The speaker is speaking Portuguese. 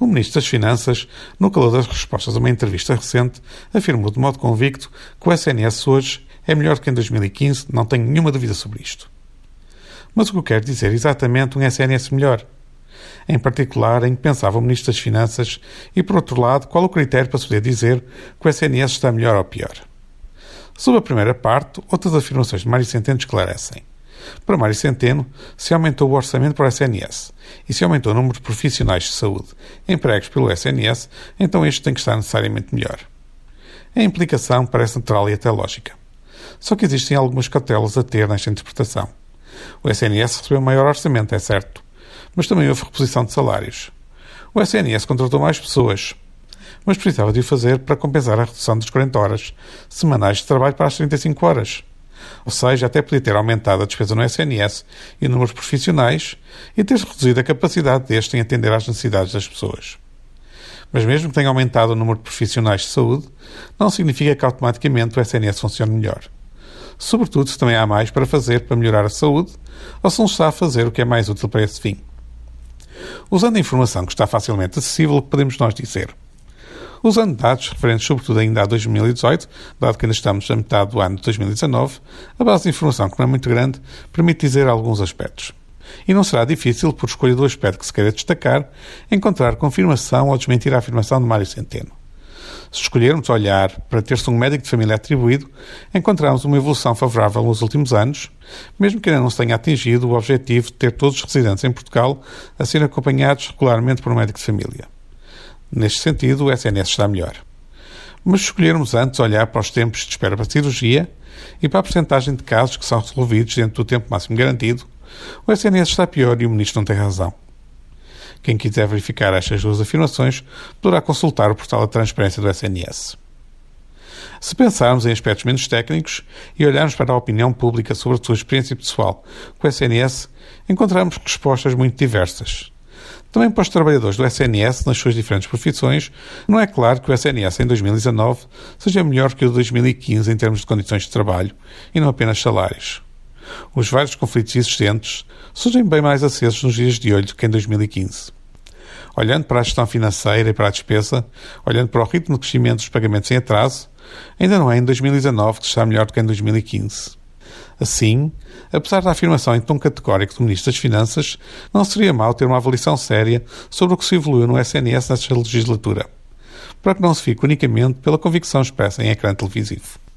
O Ministro das Finanças, no calor das respostas a uma entrevista recente, afirmou de modo convicto que o SNS hoje é melhor que em 2015, não tenho nenhuma dúvida sobre isto. Mas o que eu quero dizer exatamente um SNS melhor? Em particular, em que pensava o Ministro das Finanças e, por outro lado, qual o critério para se poder dizer que o SNS está melhor ou pior? Sobre a primeira parte, outras afirmações de Mário Centeno esclarecem. Para Mário Centeno, se aumentou o orçamento para o SNS e se aumentou o número de profissionais de saúde empregos pelo SNS, então este tem que estar necessariamente melhor. A implicação parece natural e até lógica. Só que existem algumas cautelas a ter nesta interpretação. O SNS recebeu maior orçamento, é certo, mas também houve reposição de salários. O SNS contratou mais pessoas, mas precisava de o fazer para compensar a redução das 40 horas semanais de trabalho para as 35 horas. Ou seja, até podia ter aumentado a despesa no SNS e o número de profissionais e ter reduzido a capacidade deste em atender às necessidades das pessoas. Mas mesmo que tenha aumentado o número de profissionais de saúde, não significa que automaticamente o SNS funcione melhor. Sobretudo se também há mais para fazer para melhorar a saúde ou se não está a fazer o que é mais útil para esse fim. Usando a informação que está facilmente acessível, podemos nós dizer? Usando dados referentes sobretudo ainda a 2018, dado que ainda estamos a metade do ano de 2019, a base de informação, que não é muito grande, permite dizer alguns aspectos. E não será difícil, por escolha do aspecto que se queira destacar, encontrar confirmação ou desmentir a afirmação de Mário Centeno. Se escolhermos olhar para ter-se um médico de família atribuído, encontramos uma evolução favorável nos últimos anos, mesmo que ainda não se tenha atingido o objetivo de ter todos os residentes em Portugal a serem acompanhados regularmente por um médico de família. Neste sentido, o SNS está melhor. Mas escolhermos antes olhar para os tempos de espera para cirurgia e para a porcentagem de casos que são resolvidos dentro do tempo máximo garantido, o SNS está pior e o Ministro não tem razão. Quem quiser verificar estas duas afirmações poderá consultar o portal da transparência do SNS. Se pensarmos em aspectos menos técnicos e olharmos para a opinião pública sobre a sua experiência pessoal com o SNS, encontramos respostas muito diversas. Também para os trabalhadores do SNS, nas suas diferentes profissões, não é claro que o SNS em 2019 seja melhor que o de 2015 em termos de condições de trabalho e não apenas salários. Os vários conflitos existentes surgem bem mais acesos nos dias de hoje do que em 2015. Olhando para a gestão financeira e para a despesa, olhando para o ritmo de crescimento dos pagamentos em atraso, ainda não é em 2019 que está melhor do que em 2015. Assim, apesar da afirmação em tom categórico do Ministro das Finanças, não seria mal ter uma avaliação séria sobre o que se evoluiu no SNS nesta legislatura, para que não se fique unicamente pela convicção expressa em ecrã televisivo.